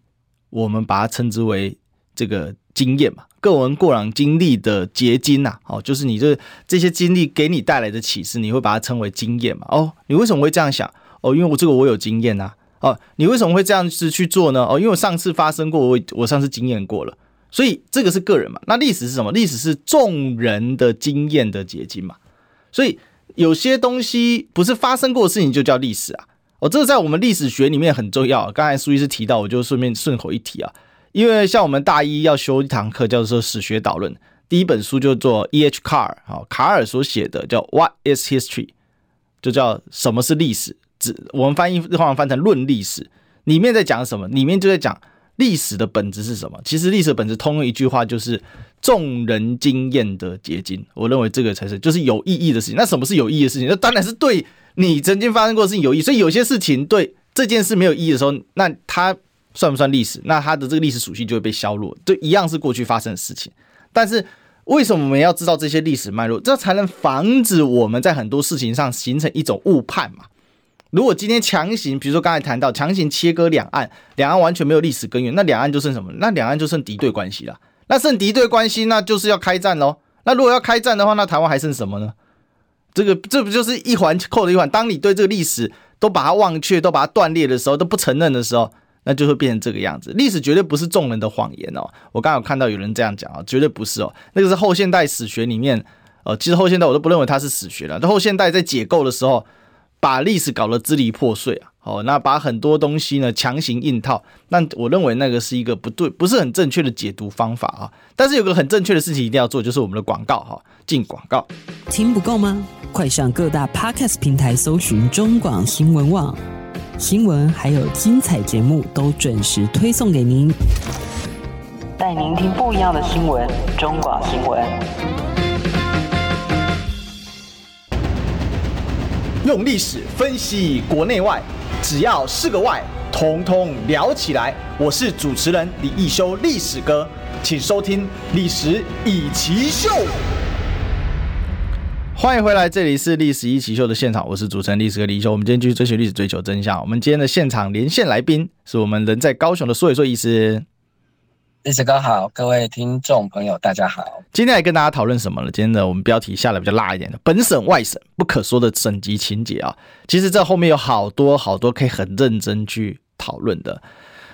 我们把它称之为这个经验嘛，个人过往经历的结晶呐，哦，就是你这这些经历给你带来的启示，你会把它称为经验嘛？哦，你为什么会这样想？哦，因为我这个我有经验呐。哦，你为什么会这样子去做呢？哦，因为我上次发生过，我我上次经验过了，所以这个是个人嘛。那历史是什么？历史是众人的经验的结晶嘛。所以有些东西不是发生过的事情就叫历史啊。哦，这个在我们历史学里面很重要。刚才苏医师提到，我就顺便顺口一提啊。因为像我们大一要修一堂课叫做《史学导论》，第一本书就做 E.H. 卡尔啊，卡尔所写的叫《What is History》，就叫什么是历史？我们翻译日话翻成《论历史》，里面在讲什么？里面就在讲历史的本质是什么？其实历史的本质通用一句话就是众人经验的结晶。我认为这个才是就是有意义的事情。那什么是有意义的事情？那当然是对。你曾经发生过的事情有意义，所以有些事情对这件事没有意义的时候，那它算不算历史？那它的这个历史属性就会被削弱。就，一样是过去发生的事情，但是为什么我们要知道这些历史脉络？这才能防止我们在很多事情上形成一种误判嘛。如果今天强行，比如说刚才谈到强行切割两岸，两岸完全没有历史根源，那两岸就剩什么？那两岸就剩敌对关系了。那剩敌对关系，那就是要开战喽。那如果要开战的话，那台湾还剩什么呢？这个这不就是一环扣着一环？当你对这个历史都把它忘却、都把它断裂的时候，都不承认的时候，那就会变成这个样子。历史绝对不是众人的谎言哦。我刚刚有看到有人这样讲啊，绝对不是哦。那个是后现代史学里面，呃，其实后现代我都不认为它是史学了。后现代在解构的时候，把历史搞得支离破碎啊。哦，那把很多东西呢强行硬套，那我认为那个是一个不对，不是很正确的解读方法啊。但是有个很正确的事情一定要做，就是我们的广告哈，进广告。听不够吗？快上各大 Podcast 平台搜寻中广新闻网，新闻还有精彩节目都准时推送给您，带您听不一样的新闻。中广新闻，用历史分析国内外。只要是个“外”，统统聊起来。我是主持人李易修，历史哥，请收听《历史易起秀》。欢迎回来，这里是《历史易起秀》的现场，我是主持人历史哥李易修。我们今天继续追寻历史，追求真相。我们今天的现场连线来宾是我们人在高雄的苏伟硕医师。历史哥好，各位听众朋友大家好。今天来跟大家讨论什么呢？今天呢，我们标题下的比较辣一点的，本省外省不可说的省级情节啊。其实这后面有好多好多可以很认真去讨论的。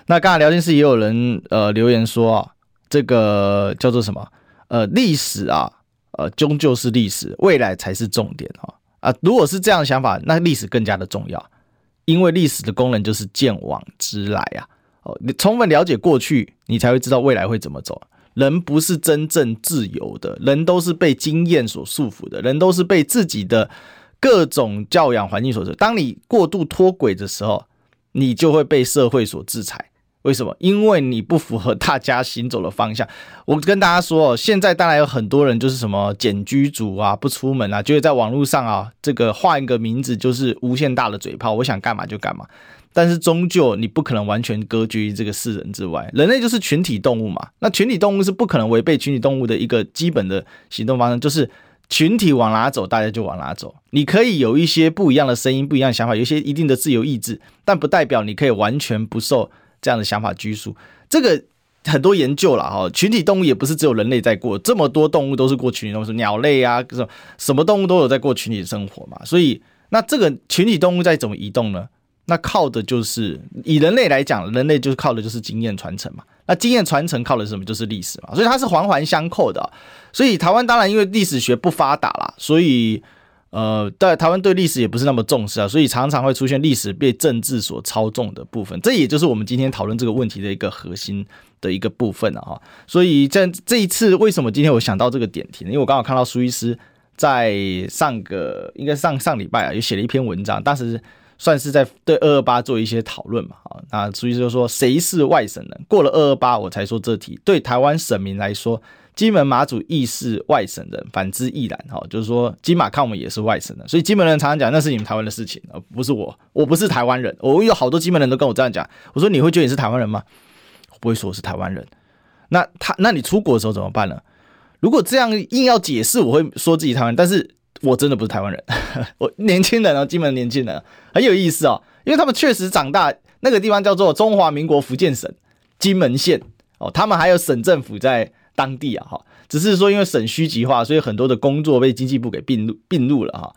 那刚才聊天室也有人呃留言说啊，这个叫做什么？呃，历史啊，呃，终究是历史，未来才是重点啊啊！如果是这样的想法，那历史更加的重要，因为历史的功能就是鉴往知来啊。哦，你充分了解过去，你才会知道未来会怎么走。人不是真正自由的，人都是被经验所束缚的，人都是被自己的各种教养环境所制。当你过度脱轨的时候，你就会被社会所制裁。为什么？因为你不符合大家行走的方向。我跟大家说，现在当然有很多人就是什么简居族啊，不出门啊，就会在网络上啊，这个换一个名字就是无限大的嘴炮，我想干嘛就干嘛。但是终究你不可能完全隔绝于这个世人之外，人类就是群体动物嘛。那群体动物是不可能违背群体动物的一个基本的行动方式，就是群体往哪走，大家就往哪走。你可以有一些不一样的声音、不一样的想法，有一些一定的自由意志，但不代表你可以完全不受这样的想法拘束。这个很多研究了哈，群体动物也不是只有人类在过，这么多动物都是过群体动物，鸟类啊，什么什么动物都有在过群体生活嘛。所以那这个群体动物在怎么移动呢？那靠的就是以人类来讲，人类就是靠的就是经验传承嘛。那经验传承靠的是什么？就是历史嘛。所以它是环环相扣的。所以台湾当然因为历史学不发达啦，所以呃，对台湾对历史也不是那么重视啊，所以常常会出现历史被政治所操纵的部分。这也就是我们今天讨论这个问题的一个核心的一个部分啊。所以在这一次为什么今天我想到这个点题呢？因为我刚好看到苏医师在上个应该上上礼拜啊，也写了一篇文章，当时。算是在对二二八做一些讨论嘛，啊，那苏医师就说，谁是外省人？过了二二八，我才说这题。对台湾省民来说，金门马祖亦是外省人，反之亦然。哈，就是说金马看我们也是外省人，所以金门人常常讲那是你们台湾的事情，而不是我，我不是台湾人。我有好多金门人都跟我这样讲，我说你会觉得你是台湾人吗？不会说我是台湾人。那他，那你出国的时候怎么办呢？如果这样硬要解释，我会说自己台湾，但是。我真的不是台湾人，我年轻人啊，金门年轻人很有意思哦，因为他们确实长大那个地方叫做中华民国福建省金门县哦，他们还有省政府在当地啊哈，只是说因为省虚极化，所以很多的工作被经济部给并入并入了哈。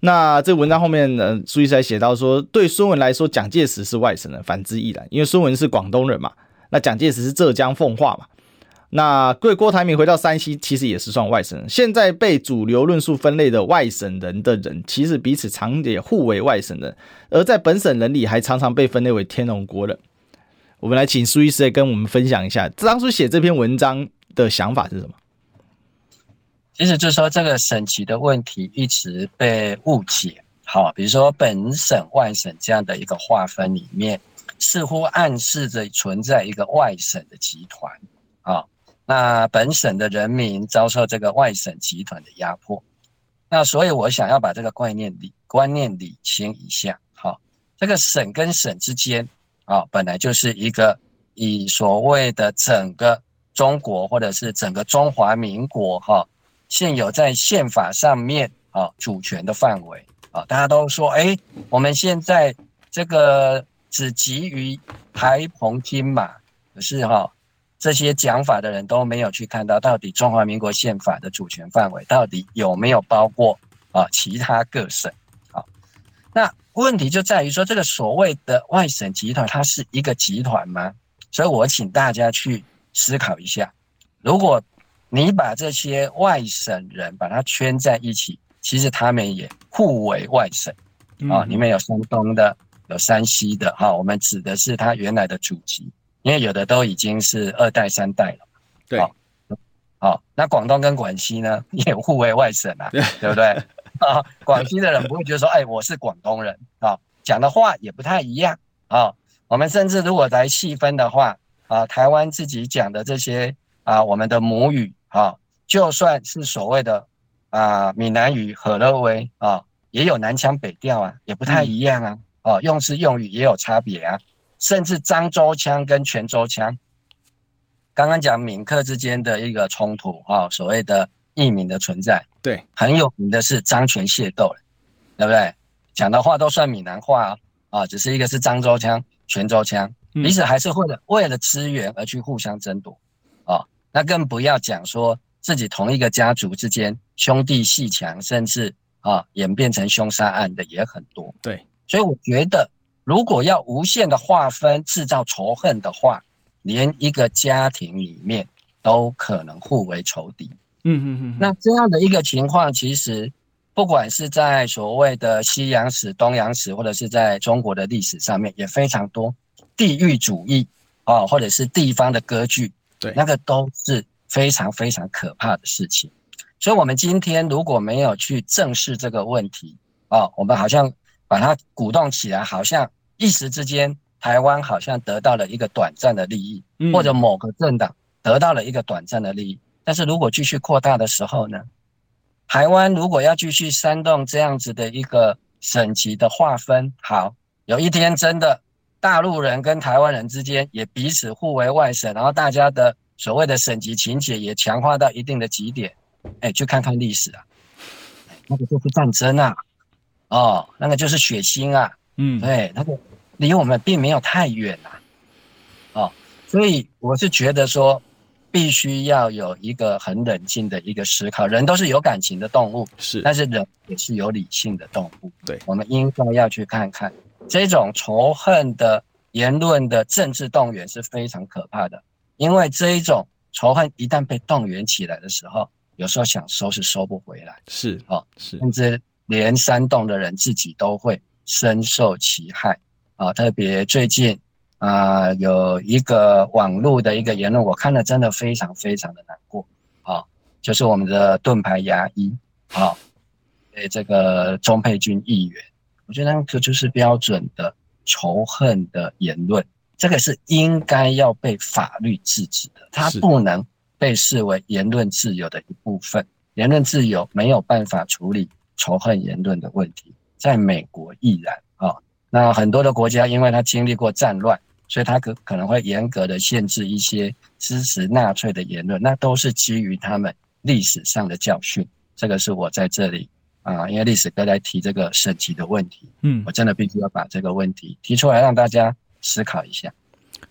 那这文章后面呢，苏医师还写到说，对孙文来说，蒋介石是外省人，反之亦然，因为孙文是广东人嘛，那蒋介石是浙江奉化嘛。那贵郭台铭回到山西，其实也是算外省人。现在被主流论述分类的外省人的人，其实彼此常也互为外省人。而在本省人里，还常常被分类为天龙国人。我们来请苏医师来跟我们分享一下，当初写这篇文章的想法是什么？其实就是说，这个省籍的问题一直被误解。好，比如说本省、外省这样的一个划分里面，似乎暗示着存在一个外省的集团啊。那本省的人民遭受这个外省集团的压迫，那所以我想要把这个观念理观念理清一下。好，这个省跟省之间啊，本来就是一个以所谓的整个中国或者是整个中华民国哈，现有在宪法上面啊主权的范围啊，大家都说哎，我们现在这个只基于台澎金马，可是哈。这些讲法的人都没有去看到，到底中华民国宪法的主权范围到底有没有包括啊其他各省？啊，那问题就在于说，这个所谓的外省集团，它是一个集团吗？所以我请大家去思考一下，如果你把这些外省人把它圈在一起，其实他们也互为外省啊，里面有山东的，有山西的，哈，我们指的是他原来的祖籍。因为有的都已经是二代三代了，对，好、那广东跟广西呢 也互为外省啊，对，对不对？啊、哦，广西的人不会觉得说，哎，我是广东人啊、哦，讲的话也不太一样啊、哦。我们甚至如果来细分的话，啊，台湾自己讲的这些啊，我们的母语啊，就算是所谓的啊闽南语、河乐威啊，也有南腔北调啊，也不太一样啊，哦，用词用语也有差别啊。甚至漳州腔跟泉州腔，刚刚讲闽客之间的一个冲突啊，所谓的异闽的存在，对，很有名的是漳泉械斗，对不对？讲的话都算闽南话啊，啊，只是一个是漳州腔、泉州腔，彼此还是为了为了资源而去互相争夺。那更不要讲说自己同一个家族之间兄弟戏强，甚至啊演变成凶杀案的也很多。对，所以我觉得，如果要无限的划分、制造仇恨的话，连一个家庭里面都可能互为仇敌。嗯嗯嗯。那这样的一个情况，其实不管是在所谓的西洋史、东洋史，或者是在中国的历史上面，也非常多地域主义啊，或者是地方的割据。对，那个都是非常非常可怕的事情，所以，我们今天如果没有去正视这个问题，啊，我们好像把它鼓动起来，好像一时之间，台湾好像得到了一个短暂的利益，或者某个政党得到了一个短暂的利益。但是如果继续扩大的时候呢，台湾如果要继续煽动这样子的一个省级的划分，好，有一天真的。大陆人跟台湾人之间也彼此互为外省，然后大家的所谓的省级情结也强化到一定的极点。哎，去看看历史啊，那个就是战争啊，哦，那个就是血腥啊，嗯，对，那个离我们并没有太远啊，哦，所以我是觉得说，必须要有一个很冷静的一个思考。人都是有感情的动物，是，但是人也是有理性的动物。对，我们应该要去看看。这种仇恨的言论的政治动员是非常可怕的，因为这一种仇恨一旦被动员起来的时候，有时候想收是收不回来。是哦，是，甚至连煽动的人自己都会深受其害啊！特别最近啊，有一个网络的一个言论，我看了真的非常非常的难过啊！就是我们的盾牌牙医啊，诶，这个钟佩君议员。我觉得那个就是标准的仇恨的言论，这个是应该要被法律制止的，它不能被视为言论自由的一部分。言论自由没有办法处理仇恨言论的问题，在美国亦然啊。那很多的国家，因为它经历过战乱，所以它可可能会严格的限制一些支持纳粹的言论，那都是基于他们历史上的教训。这个是我在这里。啊，因为历史哥在提这个审级的问题，嗯，我真的必须要把这个问题提出来，让大家思考一下。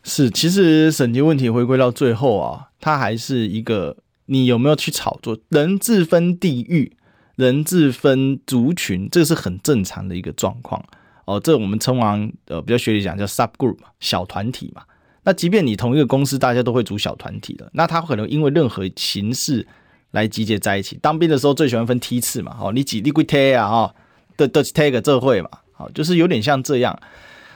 是，其实审级问题回归到最后啊，它还是一个你有没有去炒作，人自分地域，人自分族群，这是很正常的一个状况哦。这我们称完呃比较学理讲叫 subgroup 嘛，小团体嘛。那即便你同一个公司，大家都会组小团体的，那他可能因为任何形式。来集结在一起。当兵的时候最喜欢分梯次嘛，哦，你几你几梯啊，哈，的的 take 这会嘛，好，就是有点像这样。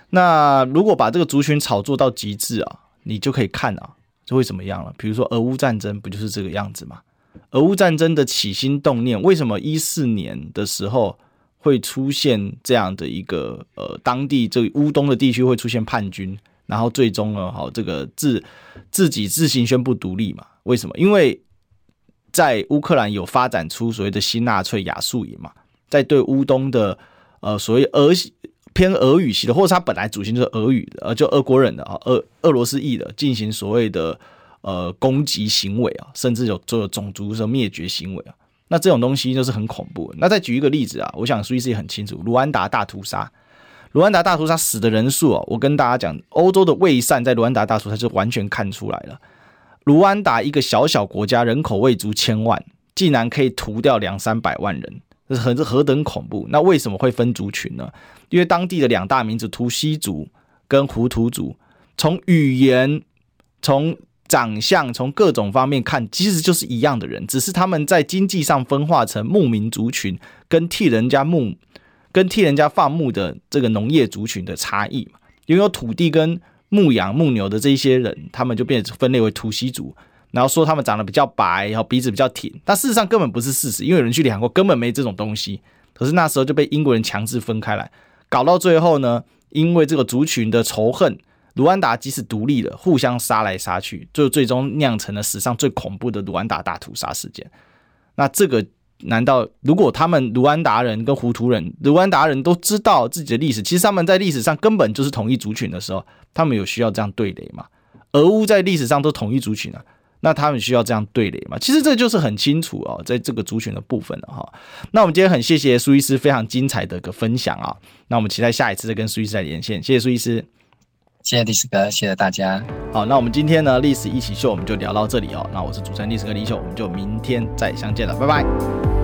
那如果把这个族群炒作到极致啊，你就可以看啊，就会怎么样了？比如说俄乌战争不就是这个样子吗？俄乌战争的起心动念，为什么一四年的时候会出现这样的一个呃，当地这乌东的地区会出现叛军，然后最终呢，好，这个自自己自行宣布独立嘛？为什么？因为在乌克兰有发展出所谓的新纳粹亚速营嘛，在对乌东的呃所谓俄偏俄语系的，或者他本来主心就是俄语的，呃就俄国人的啊，俄俄罗斯裔的进行所谓的呃攻击行为啊，甚至有做种族的灭绝行为啊，那这种东西就是很恐怖。那再举一个例子啊，我想苏伊士也很清楚，卢安达大屠杀，卢安达大屠杀死的人数啊，我跟大家讲，欧洲的卫善在卢安达大屠杀就完全看出来了。卢安达一个小小国家，人口未足千万，竟然可以屠掉两三百万人，这是何等恐怖？那为什么会分族群呢？因为当地的两大民族图西族跟胡图族，从语言、从长相、从各种方面看，其实就是一样的人，只是他们在经济上分化成牧民族群跟替人家牧、跟替人家放牧的这个农业族群的差异嘛，拥有土地跟。牧羊牧牛的这一些人，他们就变分类为图西族，然后说他们长得比较白，然后鼻子比较挺，但事实上根本不是事实，因为有人去量过，根本没这种东西。可是那时候就被英国人强制分开来，搞到最后呢，因为这个族群的仇恨，卢安达即使独立了，互相杀来杀去，就最终酿成了史上最恐怖的卢安达大屠杀事件。那这个。难道如果他们卢安达人跟胡图人，卢安达人都知道自己的历史，其实他们在历史上根本就是同一族群的时候，他们有需要这样对垒吗？俄乌在历史上都同一族群啊，那他们需要这样对垒吗？其实这就是很清楚哦，在这个族群的部分了哈。那我们今天很谢谢苏医师非常精彩的一个分享啊，那我们期待下一次再跟苏医师再连线，谢谢苏医师。谢谢历史哥，谢谢大家。好，那我们今天呢历史一起秀我们就聊到这里哦。那我是主持人历史哥李秀，我们就明天再相见了，拜拜。